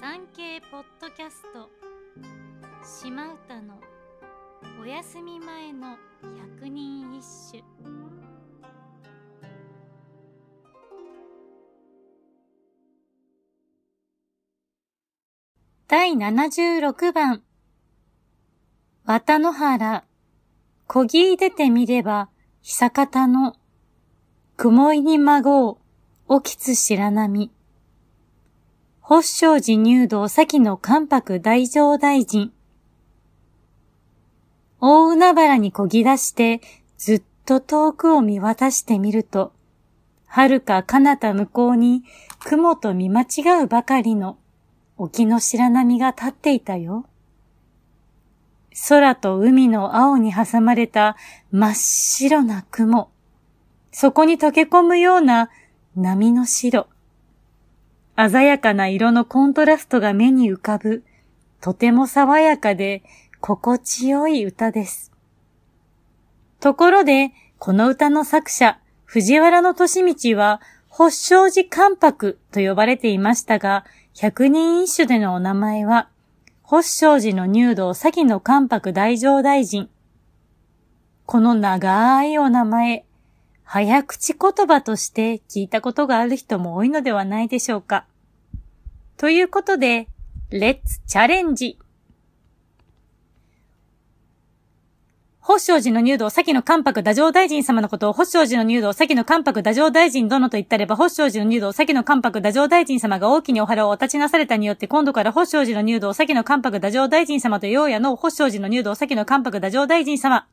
産経ポッドキャスト。島唄のお休み前の百人一首。第76番。綿野原。こぎい出てみれば久方の。雲いに孫を起きつ白波法生寺入道先の関白大乗大臣。大海原にこぎ出して、ずっと遠くを見渡してみると、遥か彼方向こうに雲と見間違うばかりの沖の白波が立っていたよ。空と海の青に挟まれた真っ白な雲。そこに溶け込むような波の白。鮮やかな色のコントラストが目に浮かぶ、とても爽やかで心地よい歌です。ところで、この歌の作者、藤原の利道は、発祥寺関白と呼ばれていましたが、百人一首でのお名前は、発祥寺の入道先の関白大乗大臣。この長いお名前、早口言葉として聞いたことがある人も多いのではないでしょうか。ということで、レッツチャレンジ星正寺の入道、先の関白太上大臣様のことを、星正寺の入道、先の関白太上大臣殿と言ったれば、星正寺の入道、先の関白太上大臣様が大きにお腹をお立ちなされたによって、今度から星正寺の入道、先の関白太上大臣様とようやの星正寺の入道、先の関白太上大臣様。